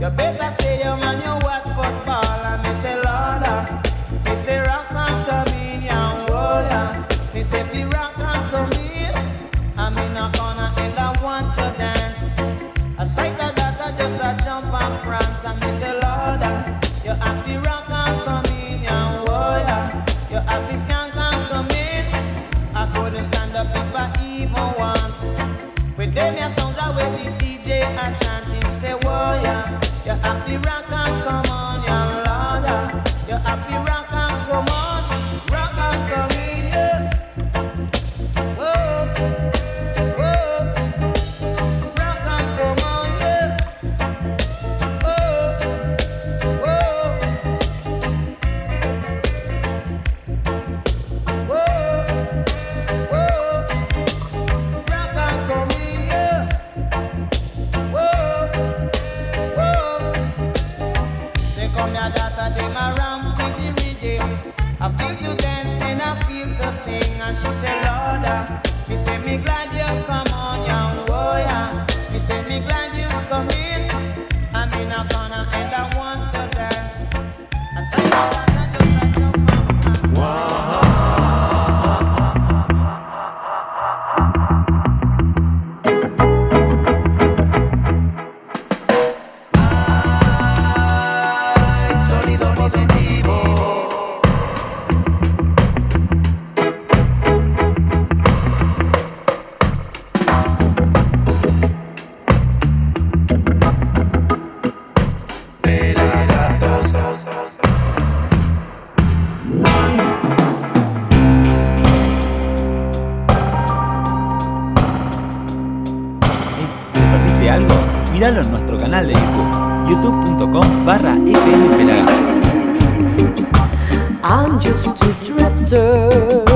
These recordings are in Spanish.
You better stay home and you watch football. And me say, Lorda, ah, me say, rock and come in, young warrior. Ah. Me say, the rock and come in. I'm in a corner and I want to dance. A sight of that, I just a jump and prance. And me say, Lorda, ah, you have the rock and come in, young warrior. You have the skank and come in. I couldn't stand up if I even want. With them, your songs are with the DJ and chanting, say, warrior the rock and come on. míralo en nuestro canal de YouTube, youtube.com barra I'm just.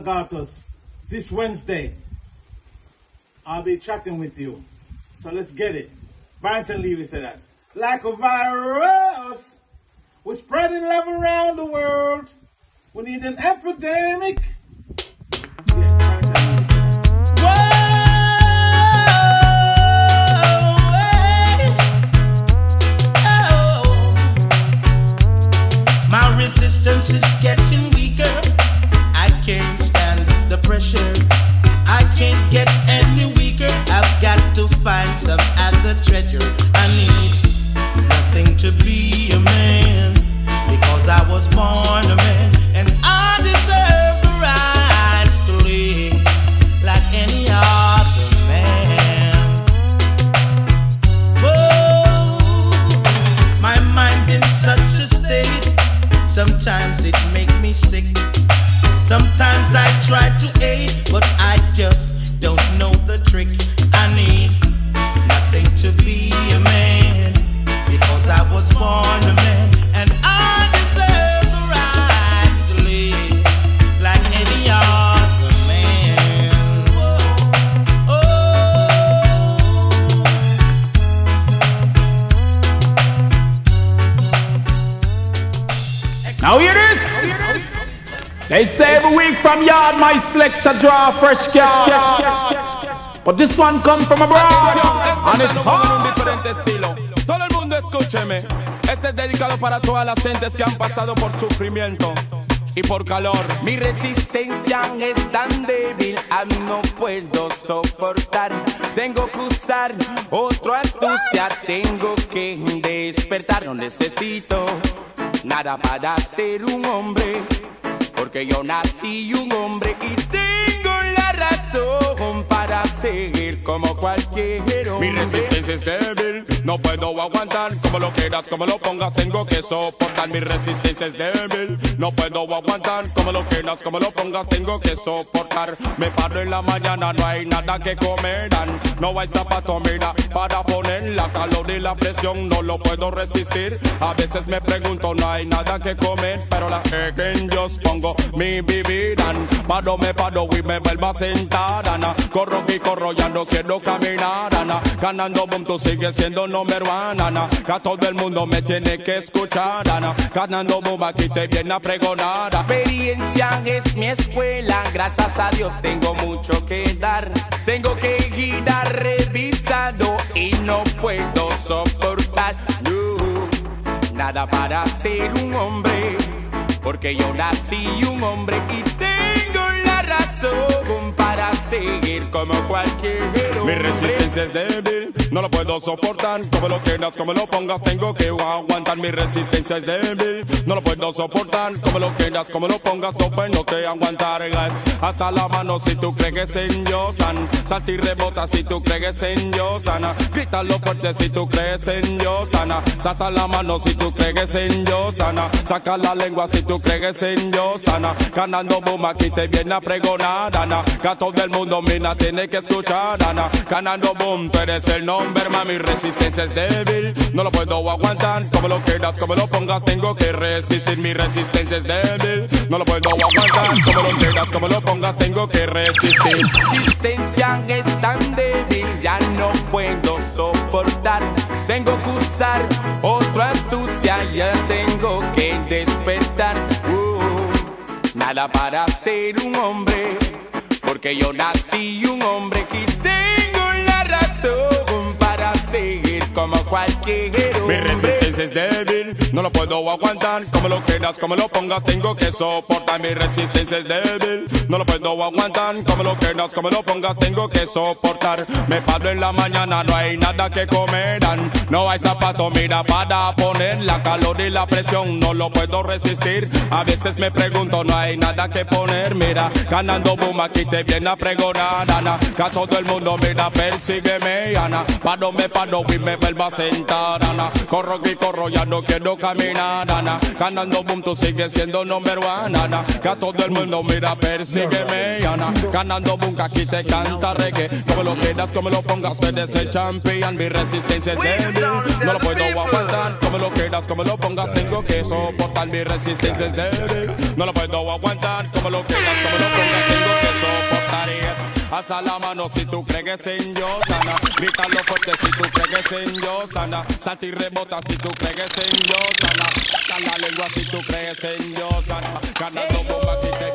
Pelagatos this Wednesday. I'll be chatting with you. So let's get it. Barrington Levy said that. Like a virus, we're spreading love around the world. We need an epidemic. My resistance is getting to find some other treasure. I need nothing to be a man because I was born a man and I deserve the rights to live like any other man. Whoa, my mind in such a state. Sometimes it makes me sick. Sometimes I try to aid, but I just yard my selector draw a fresh car. But this one come from abroad. And it's hard. Todo el mundo escúcheme. Este es dedicado para todas las gentes que han pasado por sufrimiento y por calor. Mi resistencia es tan débil, ah, no puedo soportar. Tengo que usar otra astucia, tengo que despertar. No necesito nada para ser un hombre, porque yo nací un hombre y tengo la razón para seguir como cualquier hombre. Mi resistencia es débil no puedo aguantar. Como lo quieras, como lo pongas, tengo que soportar. Mi resistencia es débil, no puedo aguantar. Como lo quieras, como lo pongas, tengo que soportar. Me paro en la mañana, no hay nada que comerán. No hay zapato, mira, para poner la calor y la presión, no lo puedo resistir. A veces me pregunto, no hay nada que comer, pero la que yo pongo mi bebida. Paro, me paro y me vuelvo a sentar, Ana. Corro y corro, ya no quiero caminar, Ana. Ganando tú sigues siendo número uno, Ana. Que a todo el mundo me tiene que escuchar, Ana. Ganando boom, aquí te viene a pregonar. Experiencia es mi escuela, gracias a Dios tengo mucho que dar. Tengo que girar revisado y no puedo soportar no, nada para ser un hombre, porque yo nací un hombre y tengo la razón para seguir como cualquier Mi hombre. resistencia es débil, no lo puedo soportar. Como lo quieras, como lo pongas, tengo que aguantar. Mi resistencia es débil, no lo puedo soportar. Como lo quieras, como lo pongas, no puedo que aguantar. Es hasta la mano si tú crees en Dios, san. Salta y rebota si tú crees en Dios, sana. Grítalo fuerte si tú crees en Dios, sana. Salta la mano si tú crees en Dios, sana. Saca la lengua si tú crees en Dios, sana. Ganando boom, aquí te viene a pregonar, Ana. Que a todo el mundo, mira, tiene que escuchar, Ana. Ganando boom, tú eres el nombre, mami. Resistencia es débil, no lo puedo aguantar. Como lo quieras, como lo pongas, tengo que resistir. Mi resistencia es débil, no lo puedo aguantar. Como lo quieras, como lo pongas, tengo que resistir. resistencia es tan débil, ya no puedo soportar. Tengo que usar otra astucia, ya tengo que despertar. Uh, nada para ser un hombre, porque yo nací un hombre y tengo la razón para seguir como cualquier hombre. Es débil, no lo puedo aguantar. Como lo quieras, como lo pongas, tengo que soportar. Mi resistencia es débil, no lo puedo aguantar. Como lo quieras, como lo pongas, tengo que soportar. Me paro en la mañana, no hay nada que comerán. No hay zapato, mira, para poner la calor y la presión, no lo puedo resistir. A veces me pregunto, no hay nada que poner. Mira, ganando boom, aquí te viene a pregonar, Ana. Que todo el mundo, mira, persígueme, Ana. Paro, me paro y me vuelvo a sentar, Ana. Corro y corro, ya no quiero caminar, Ana. Ganando boom, tú sigues siendo número uno, Ana. Que a todo el mundo, mira, persígueme, Ana. Ganando boom, que aquí te canta reggae. Como lo quieras, como lo pongas, tú eres el champion. Mi resistencia es débil, no lo puedo aguantar. Como lo quieras, como lo pongas, tengo que soportar. Mi resistencia es débil, no lo puedo aguantar. Como lo quieras, como lo pongas, tengo Alza la mano si tú crees en Dios, sana. Grítalo fuerte si tú crees en Dios, sana. Salta y rebota si tú crees en Dios, sana. Saca la lengua si tú crees en Dios, sana. Ganando bomba te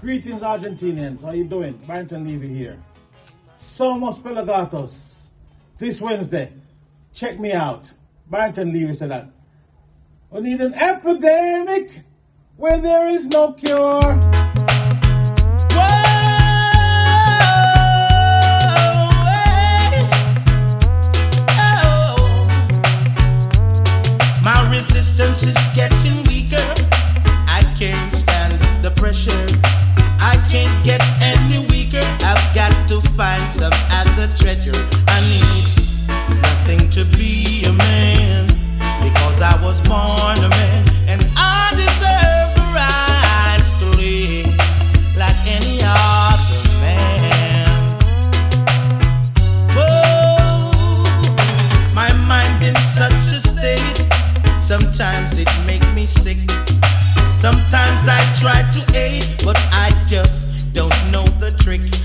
Greetings, Argentinians. How you doing? Barrington Levy here. Somos Pelagatos. This Wednesday. Check me out. Barrington Levy said that. We need an epidemic where there is no cure. My resistance is getting weaker. I can't stand the pressure. Can't get any weaker. I've got to find some other treasure. I need nothing to be a man because I was born a man and I deserve the rights to live like any other man. Whoa, my mind in such a state. Sometimes it makes me sick. Sometimes I try to aid, but I just trick.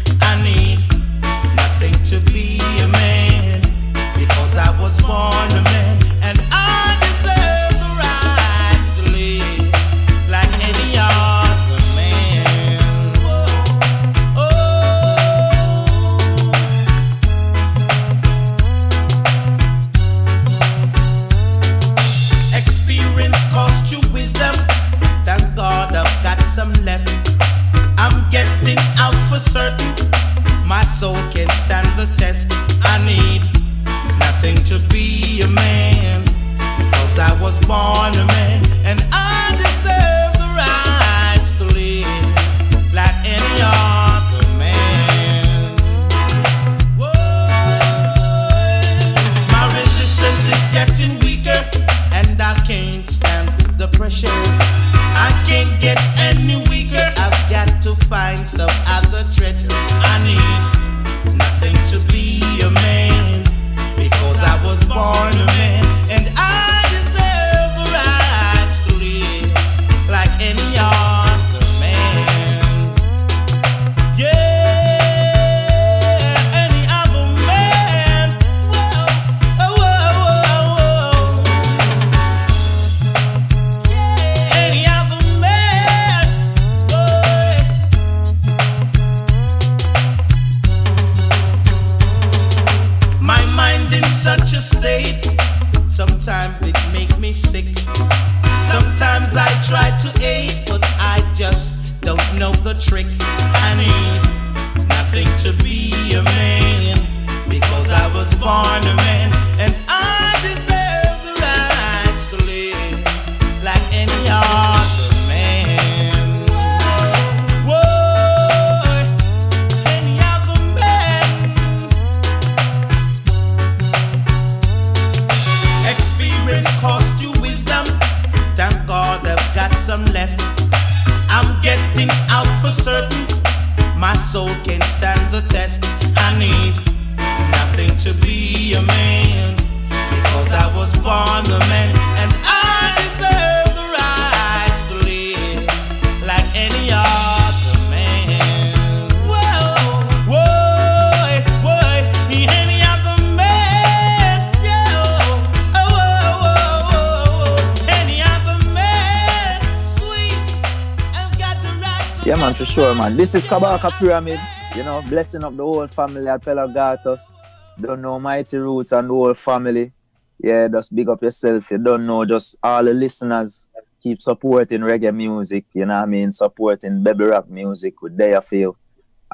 Yeah, man, for sure, man. This is Kabaka Pyramid, you know, blessing up the whole family at Pelagatos. Don't know Mighty Roots and the whole family. Yeah, just big up yourself. You don't know, just all the listeners keep supporting reggae music, you know what I mean? Supporting baby rock music with their feel.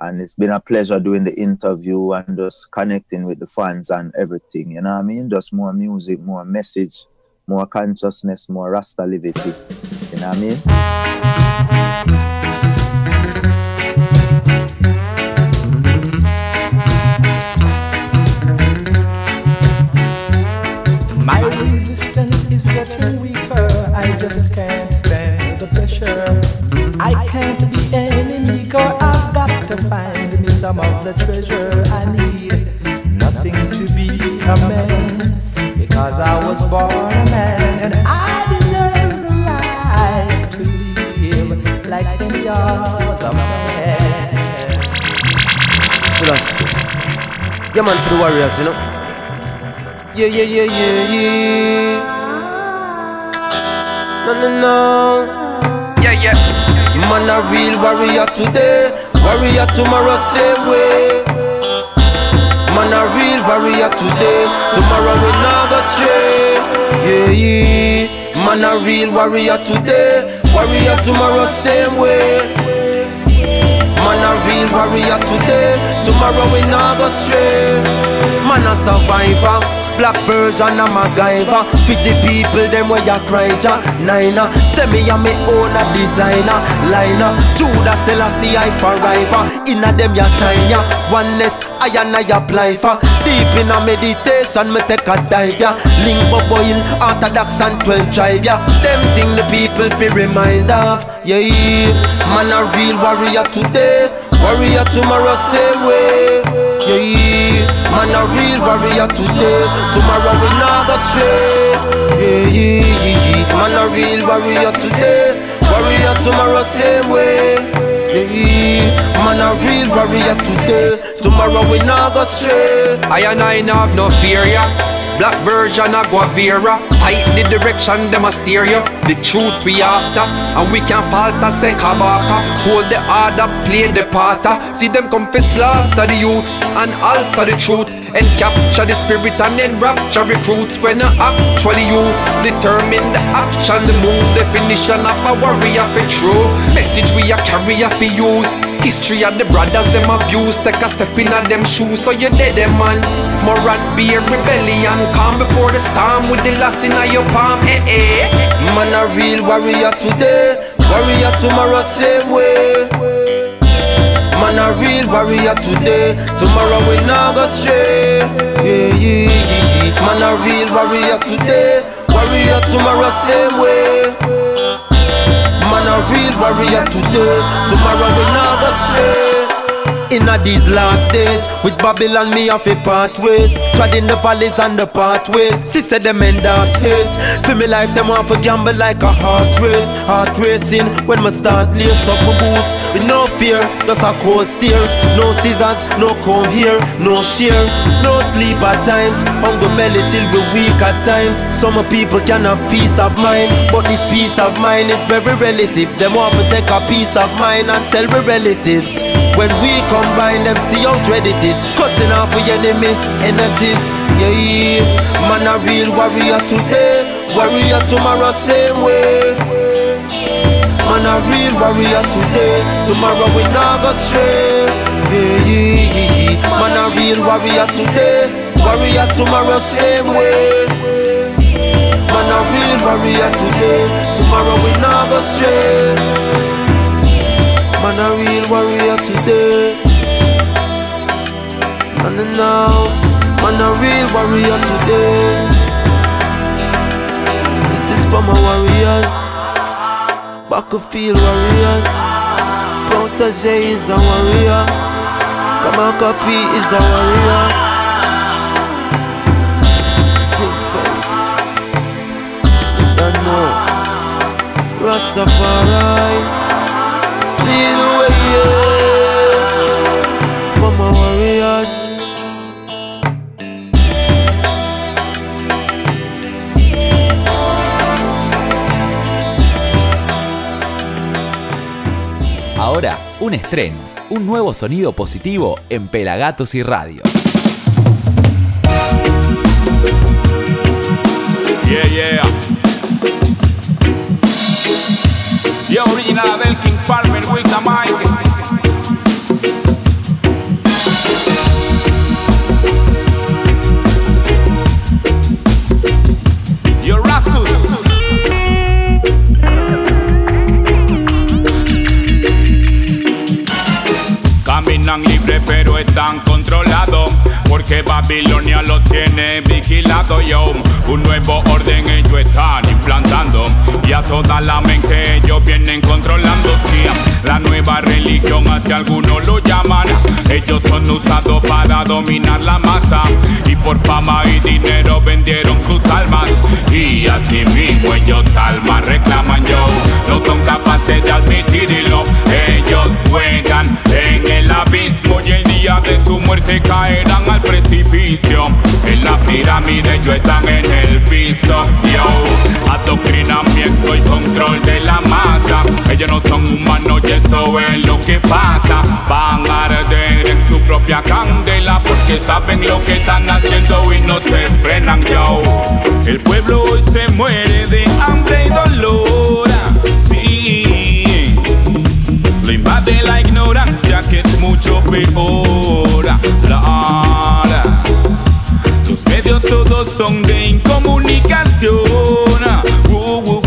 And it's been a pleasure doing the interview and just connecting with the fans and everything, you know what I mean? Just more music, more message, more consciousness, more Rasta livity. You know what I mean? Is getting weaker. I just can't stand the pressure. I can't be any meaker. I've got to find me some of the treasure I need. Nothing to be a man because I was born a man and I deserve the right to live like any other man. Selassie. Yeah, man, for the warriors, you know. Yeah, yeah, yeah, yeah, yeah. No, no, no. Yeah, yeah. Man, a real warrior today, warrior tomorrow, same way. Man, a real warrior today, tomorrow we not go stray. Yeah, yeah. Man, a real warrior today, warrior tomorrow, same way. Man a real warrior today Tomorrow we not go stray Man a survivor Black version of MacGyver. Fit the people them where you cry ja. Niner Say me a me own a designer. Liner Judas Selassie I forever. Inna them ya time ya. Oneness I and I apply for. Deep in a meditation me take a dive ya. Limbo boil Orthodox and 12 tribe ya. Them thing the people fi remind of Yeah. Man a real warrior today. Warrior tomorrow same way Yeah Man a real warrior today. Tomorrow we not go stray. Yeah yeah yeah Man a real warrior today. Warrior tomorrow same way. Yeah Man a real warrior today. Tomorrow we not go stray. I and I have no fear ya. Black version of Guavera Tight the direction them a steer you The truth we after And we can't falter say kabaka. Hold the order, play the parter See them come for slaughter the youths And alter the truth. And capture the spirit and then rapture recruits. When uh, actually you determine the action The move, definition of a warrior for true. Message we a carry for use. History of the brothers them abuse. Take a step in a them shoes So you dead them man. Moral beer rebellion Calm before the storm With the last in your palm. Eh, eh. Man a real warrior today. Warrior tomorrow same way. Man a real warrior today. Tomorrow we not go stray. Yeah yeah yeah. Man a real warrior today. Warrior tomorrow same way. Man a real warrior today. Tomorrow we not go stray Inna these last days. With Babylon me off a pathways Treading the valleys and the pathways Sister them that's hate. Feel me life them want to gamble like a horse race. Heart racing when me start lace up my boots. With no fear, just a cold steer No scissors, no comb here, no shear. No sleep at times. Hunger belly till we weak at times. Some people can have peace of mind But this peace of mind is very relative. Them want to take a piece of mind and sell with relatives. When we combine them, see how dread it is. Cutting off your enemies, energies. Yeah, Man a real warrior today. Warrior tomorrow same way. Man a real warrior today. Tomorrow we not go stray. Yeah, yeah, yeah. Man a real warrior today. Warrior tomorrow same way. Man a real warrior today. Tomorrow we not go stray. Man a real warrior today And now Man a real warrior today. This is for my warriors. Battlefield warriors. Protege is a warrior. Kamakapi is a warrior. Rastafari. Lead the way, yeah un estreno, un nuevo sonido positivo en Pelagatos y Radio. Yeah, yeah. Yo, original del King Farmer with the mic. Caminan libre pero están controlados Porque Babilonia lo tiene vigilado yo Un nuevo orden ellos están implantando Y a toda la mente ellos vienen controlando La nueva religión así algunos lo llaman. Ellos son usados para dominar la masa y por fama y dinero vendieron sus almas. Y así mismo ellos almas reclaman yo. No son capaces de admitirlo. Ellos juegan en el abismo y el día de su muerte caerán al precipicio. En la pirámide ellos están en el piso. Yo, adoctrinamiento y control de la masa. Ellos no son humanos y eso es lo que pasa. Van a arder en su propia candela porque saben lo que están haciendo y no se frenan. Yo, el pueblo hoy se muere de hambre y dolor. Lo invade la ignorancia que es mucho peor. La. Los medios todos son de incomunicación. Uh, uh, uh.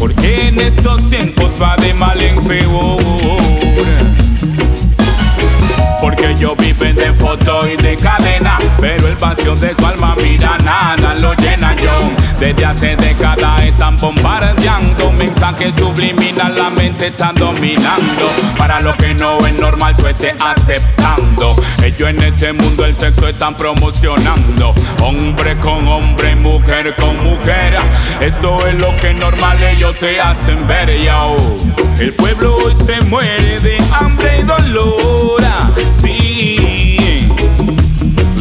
Porque en estos tiempos va de mal en peor. Porque ellos viven de foto y de cadena Pero el vacío de su alma mira nada lo llena yo Desde hace décadas están bombardeando Mensajes subliminal la mente están dominando. Para lo que no es normal tú estés aceptando. Ellos en este mundo el sexo están promocionando. Hombre con hombre, mujer con mujer. Eso es lo que normal ellos te hacen ver. Yo El pueblo hoy se muere de hambre y dolor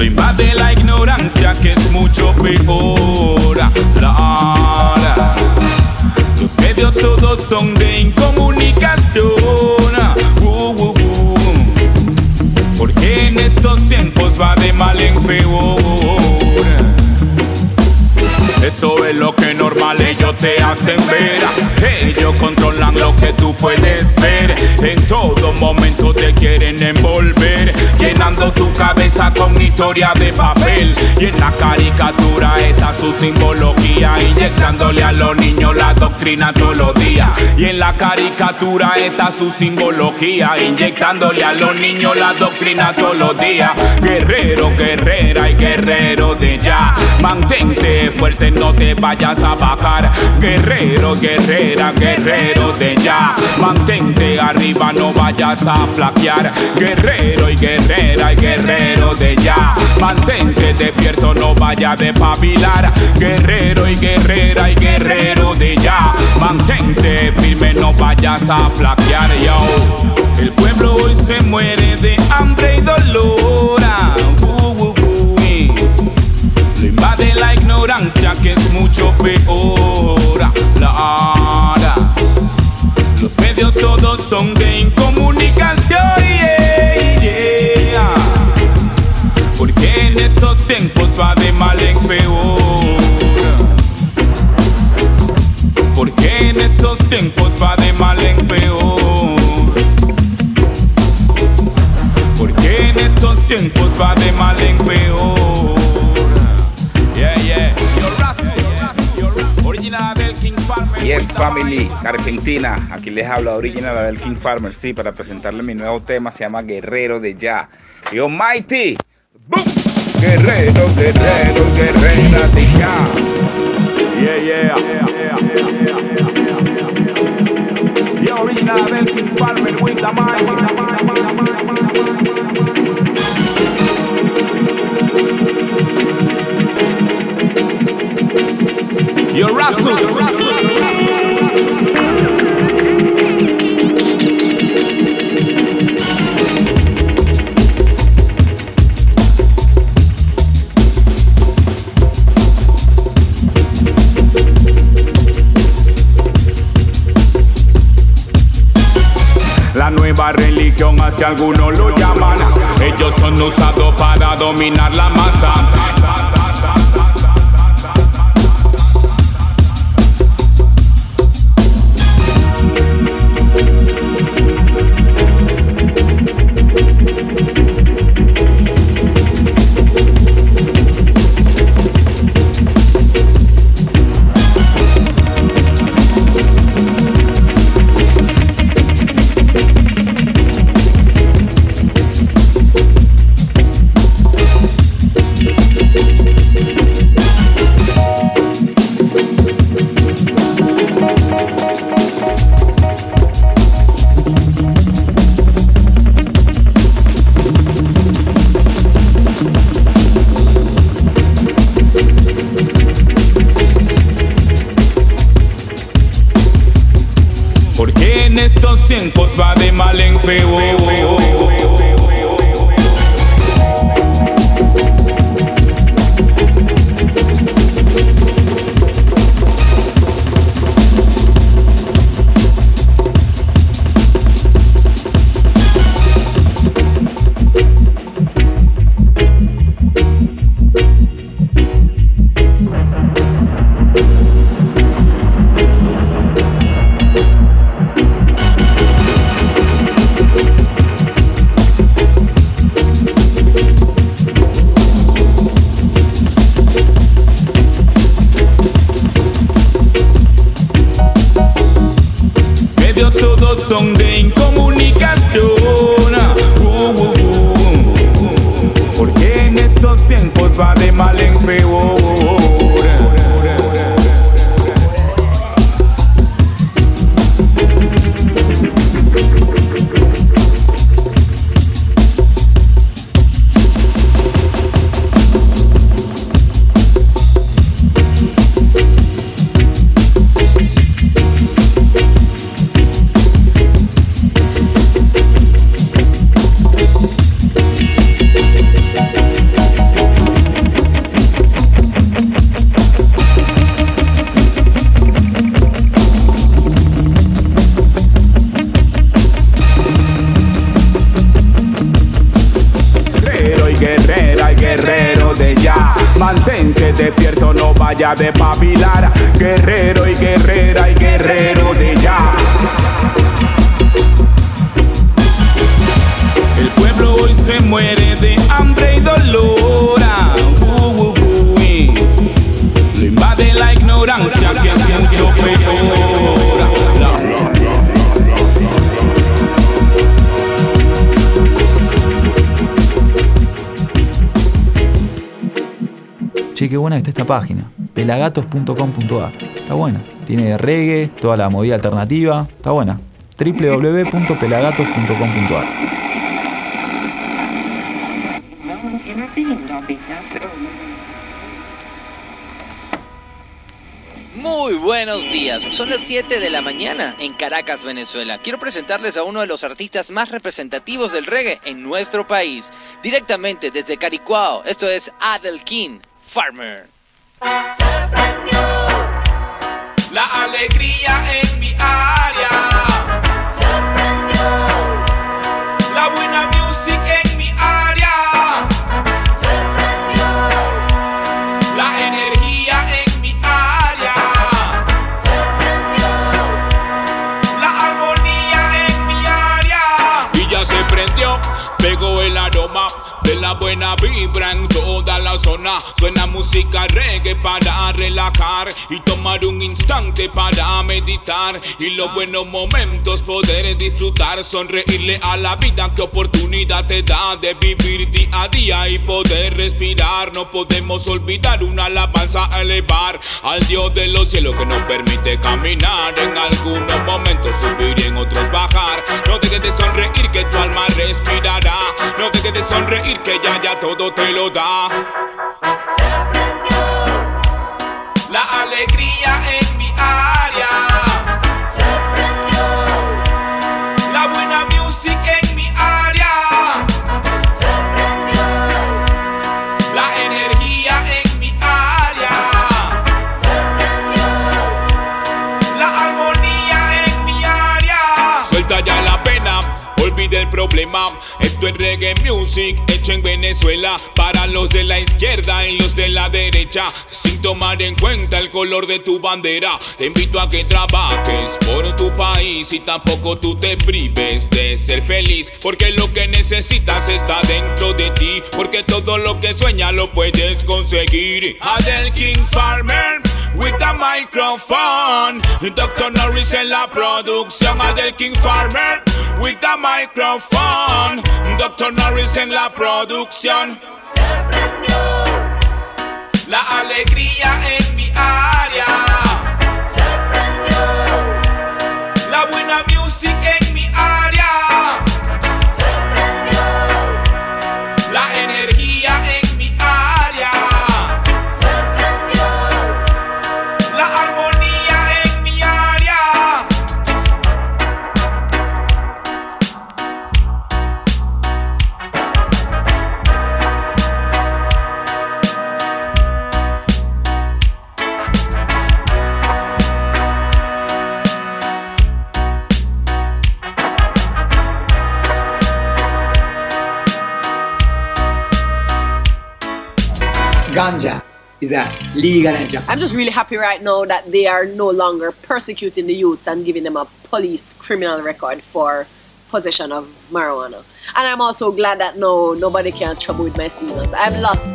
invade la ignorancia que es mucho peor. La, la. Los medios todos son de incomunicación. Uh, uh, uh. Porque en estos tiempos va de mal en peor. Eso es lo que ellos te hacen ver. Ellos controlan lo que tú puedes ver. En todo momento te quieren envolver. Llenando tu cabeza con historia de papel. Y en la caricatura está su simbología. Inyectándole a los niños la doctrina todos los días. Y en la caricatura está su simbología. Inyectándole a los niños la doctrina todos los días. Guerrero, guerrera y guerrero de ya. Mantente fuerte, no te vayas a Guerrero, guerrera, guerrero de ya. Mantente arriba, no vayas a flaquear. Guerrero y guerrera y guerrero de ya. Mantente despierto, no vayas de pavilar. Guerrero y guerrera y guerrero de ya. Mantente firme, no vayas a flaquear, yo. El pueblo hoy se muere de hambre y dolor. Lo invade la ignorancia que es mucho peor. La. Los medios todos son de incomunicación. yeah, yeah. Porque en estos tiempos va de mal en peor. Porque en estos tiempos va de mal en peor. Porque en estos tiempos va de mal en peor. Yes Family, Argentina, aquí les habla Original del King Farmer, sí, para presentarles mi nuevo tema, se llama Guerrero de Ya. Yo Mighty, boom, Guerrero, guerrero, guerrera de Ya. Yeah, yeah. Original King Farmer the mic, with the mic, with the mic. Yo, Rastus. La nueva religión, hasta algunos lo llaman. Ellos son usados para dominar la masa. pay Che, qué buena que está esta página. pelagatos.com.ar. Está buena. Tiene reggae, toda la movida alternativa. Está buena. www.pelagatos.com.ar. buenos días, son las 7 de la mañana en Caracas, Venezuela. Quiero presentarles a uno de los artistas más representativos del reggae en nuestro país, directamente desde Caricuao. Esto es Adel King, Farmer. La alegría en mi área. Na vibra. Suena música reggae para relajar y tomar un instante para meditar. Y los buenos momentos poder disfrutar, sonreírle a la vida. Que oportunidad te da de vivir día a día y poder respirar. No podemos olvidar una alabanza a elevar al Dios de los cielos que nos permite caminar. En algunos momentos subir y en otros bajar. No dejes de sonreír que tu alma respirará. No dejes de sonreír que ya ya todo te lo da. Se prendió la alegría reggae music hecho en Venezuela para los de la izquierda y los de la derecha, sin tomar en cuenta el color de tu bandera. Te invito a que trabajes por tu país y tampoco tú te prives de ser feliz, porque lo que necesitas está dentro de ti, porque todo lo que sueñas lo puedes conseguir. Adel King Farmer with the microphone. Dr. Norris en la producción. Adel King Farmer with the microphone. Dr. Norris en la producción. Se prendió la alegría en mi área. Se prendió la buena ganja is a legal in Japan. I'm just really happy right now that they are no longer persecuting the youths and giving them a police criminal record for possession of marijuana. And I'm also glad that no nobody can trouble with my signals. I've lost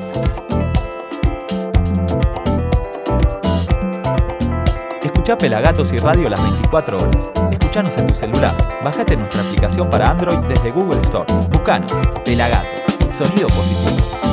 Escucha Pelagatos y Radio las 24 horas. Escuchanos en tu celular. Bájate nuestra aplicación para Android desde Google Store. Buscanos. Pelagatos. Sonido positivo.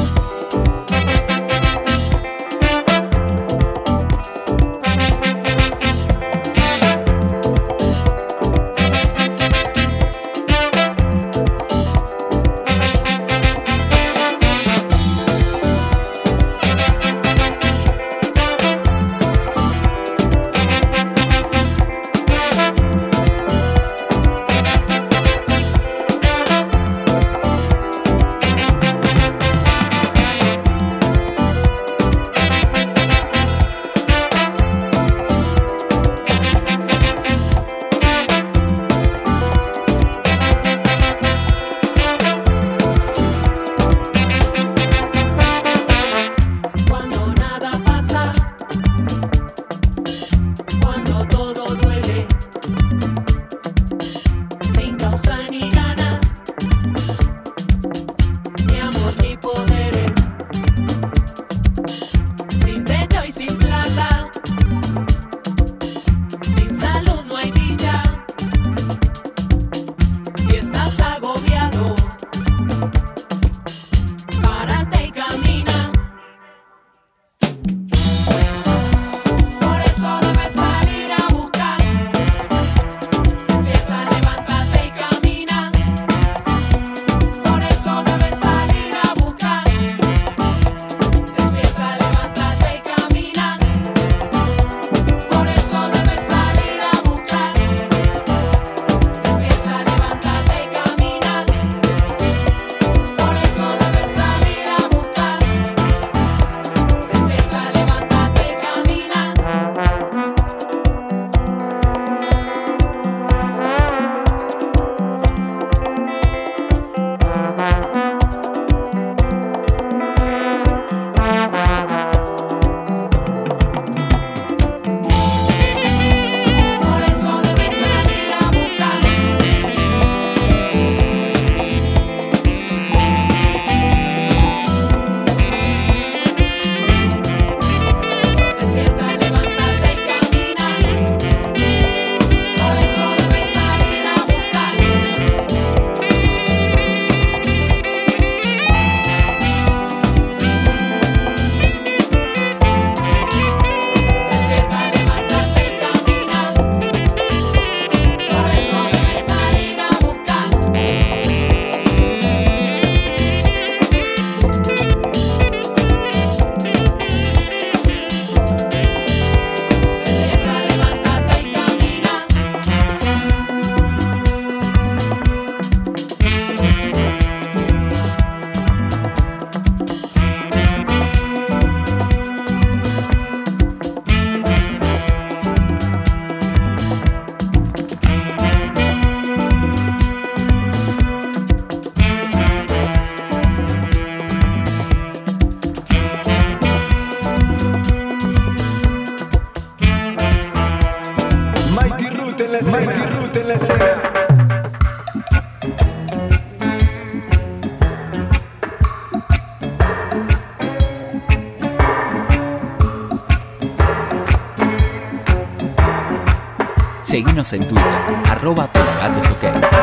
Seguinos en Twitter, arroba pelagatosok. Despierta,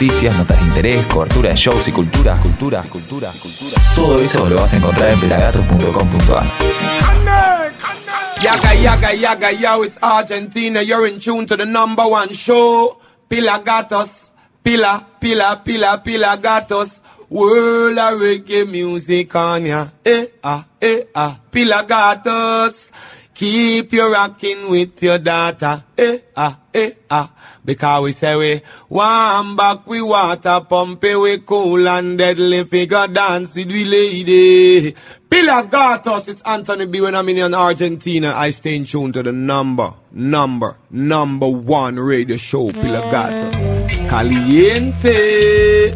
noticias, notas de interés, cobertura de shows y cultura, cultura, cultura, cultura. Todo eso lo vas a encontrar en pelagatos.com.ar. Yaga, yaga, yaga, yo, it's Argentina. You're in tune to the number one show. Pilagatos. Pila, pila, pila, pilagatos. World of reggae music on ya. Eh, ah, eh, ah. Pilagatos. Keep you rocking with your daughter. Eh, ah, eh, ah. Because we say we one back, we water pump it, we cool and deadly figure dance with we lady. Pilagatos, it's Anthony B when I'm in Argentina. I stay in tune to the number, number, number one radio show, Pilagatos. Caliente.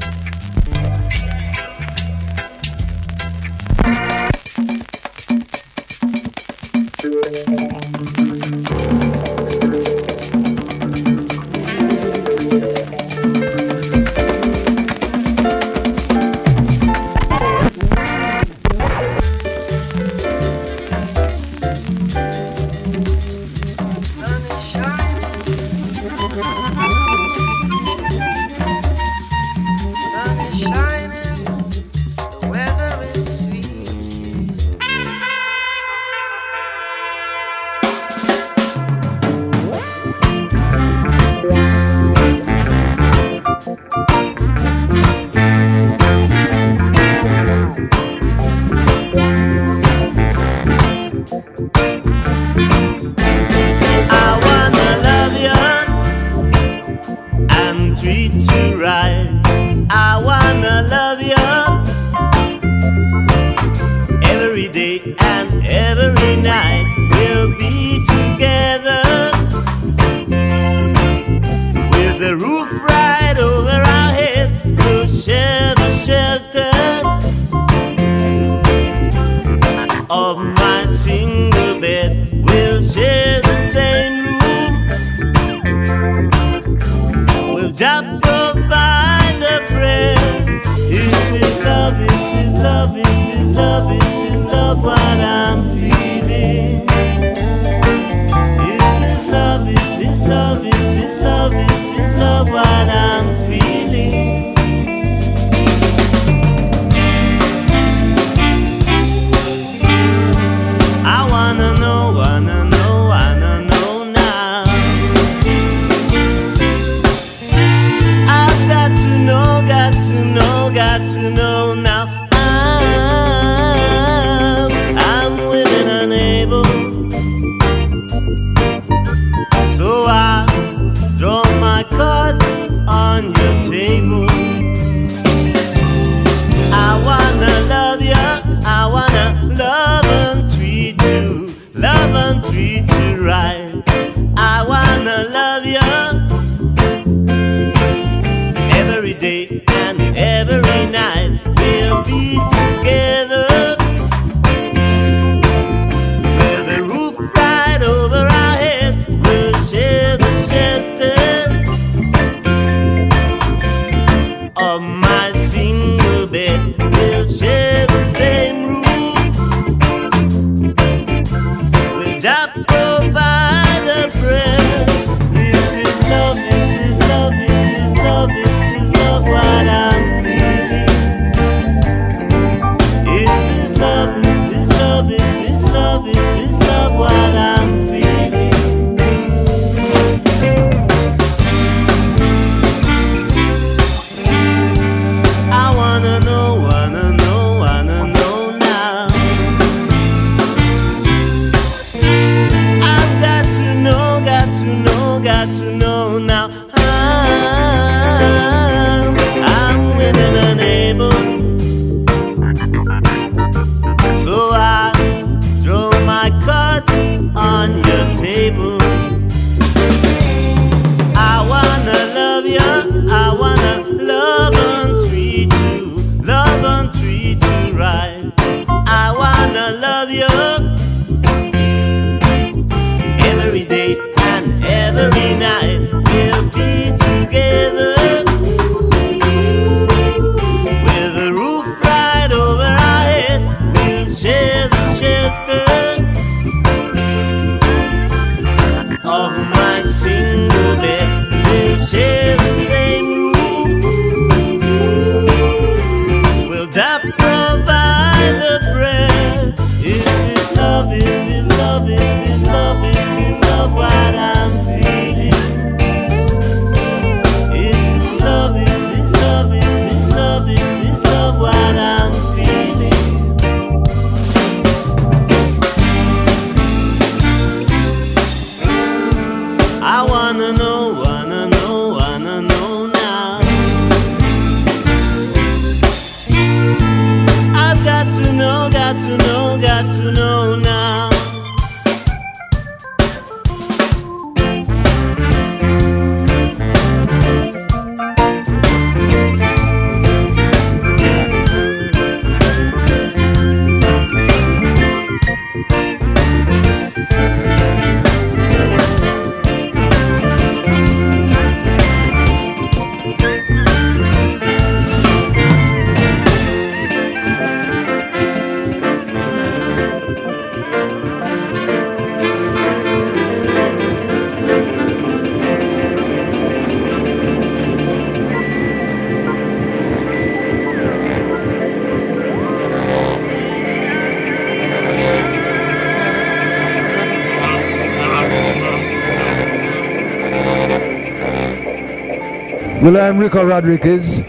Well, I'm Rico Rodriguez,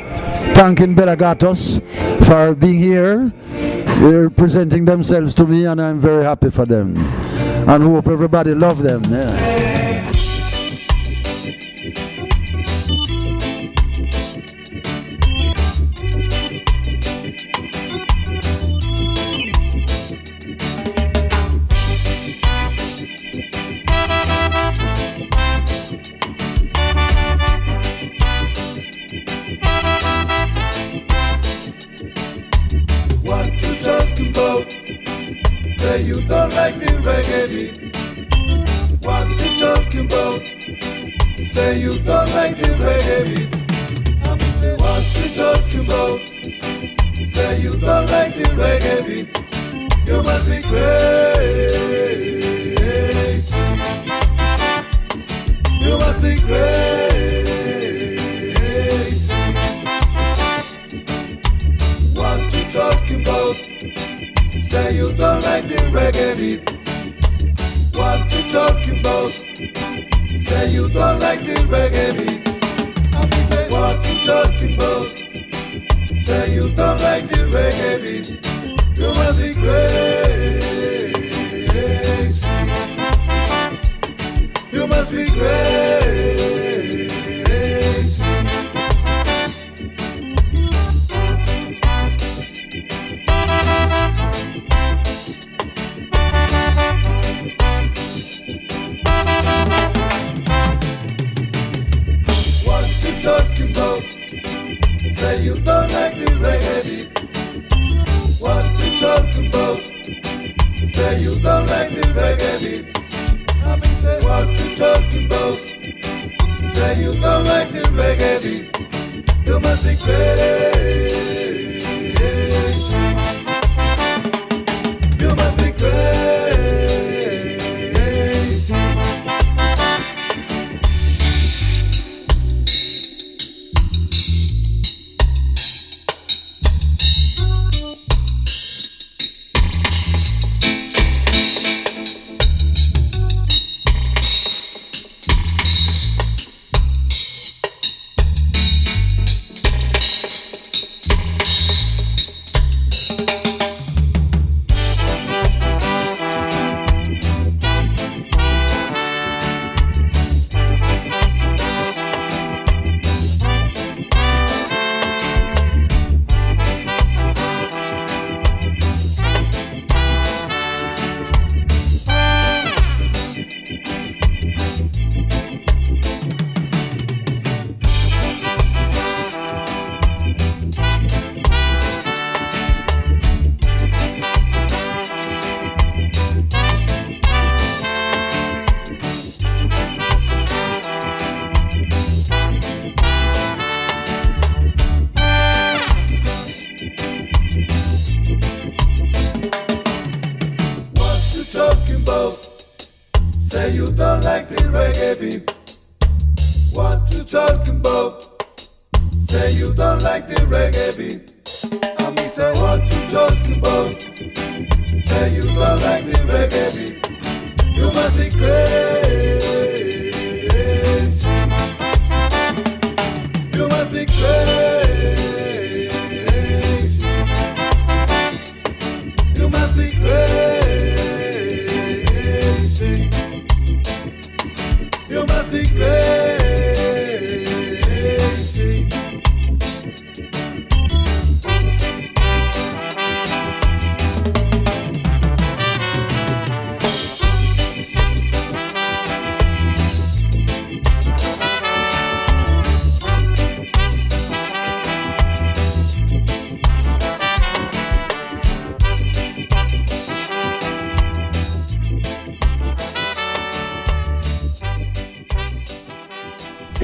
thanking Belagatos for being here, They're presenting themselves to me, and I'm very happy for them. And hope everybody love them. Yeah. Say you don't like the reggae beat. What you talking about? Say you don't like the reggae beat. I'm say what you talking about? Say you don't like the reggae beat. You must be crazy. You must be crazy. Say you don't like the reggae beat. What you talking about? Say you don't like the reggae beat. I'm say what you talking about? Say you don't like the reggae beat. You must be crazy. You must be crazy. You don't like the reggae beat. What you talking about? Say you don't like the reggae beat. I mean, say what you talking about? Say you don't like the reggae beat. You must be crazy. You must be crazy.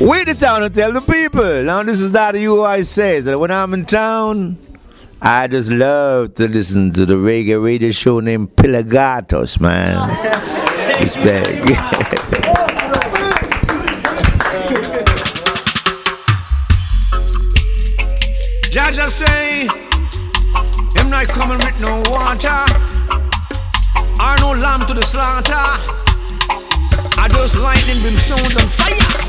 With the town to tell the people. Now this is that you I says that when I'm in town, I just love to listen to the reggae radio show named Pilagatos, man. Respect. Jaja say, him not coming with no water, or no lamb to the slaughter. I just lightning, brimstone, and fire.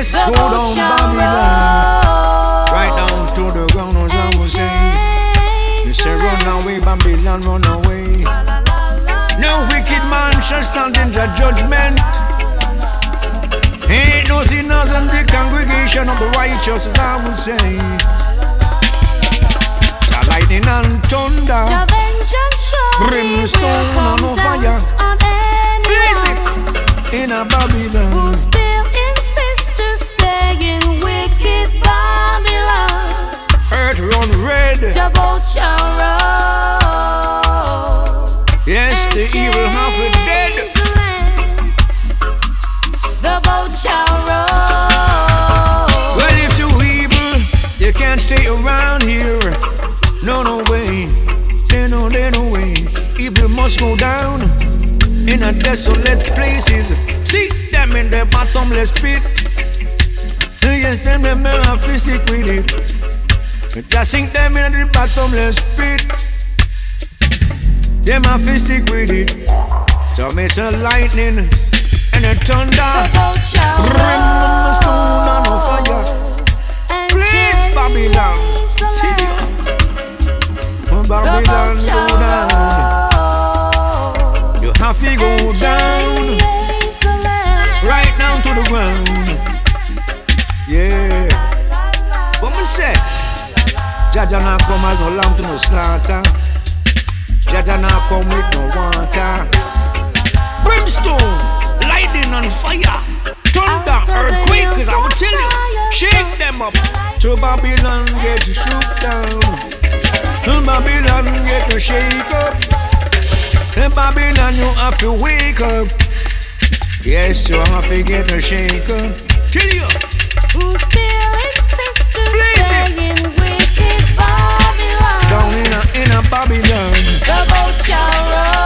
Yes, go down Babylon. Right down to the ground, as I was saying. You say, run away, Babylon, run away. No wicked man shall stand in the judgment. Ain't no sinners in the congregation of the righteous, as I would say. The lightning and thunder, brimstone and fire. down In a Babylon, run red. The boat shall roll. Yes, the evil half is dead. The boat shall roll. Well, if you evil, you can't stay around here. No, no way. Say no, there no way. Evil must go down in a desolate places. See them in the bottomless pit. Yes, them have to stick with it. Just sink them in the bottomless pit. Them have to stick with it. So me say lightning and a thunder. Brim on the stone and no fire. Please Babylon, till you. Babylon go down. You have to go down. Right down to the ground. Yeah. What me say? Jaja not come as no lamb to no slaughter. Jaja not come with no water. Brimstone, lightning and fire, thunder, earthquake, cause I will tell you, shake them up. To Babylon get to shoot down. To Babylon get to shake up. In Babylon you have to wake up. Yes, you have to get to shake up. Tell you. Who still insists to stay in wicked Babylon. Down in a, in a Babylon. The boat shall roll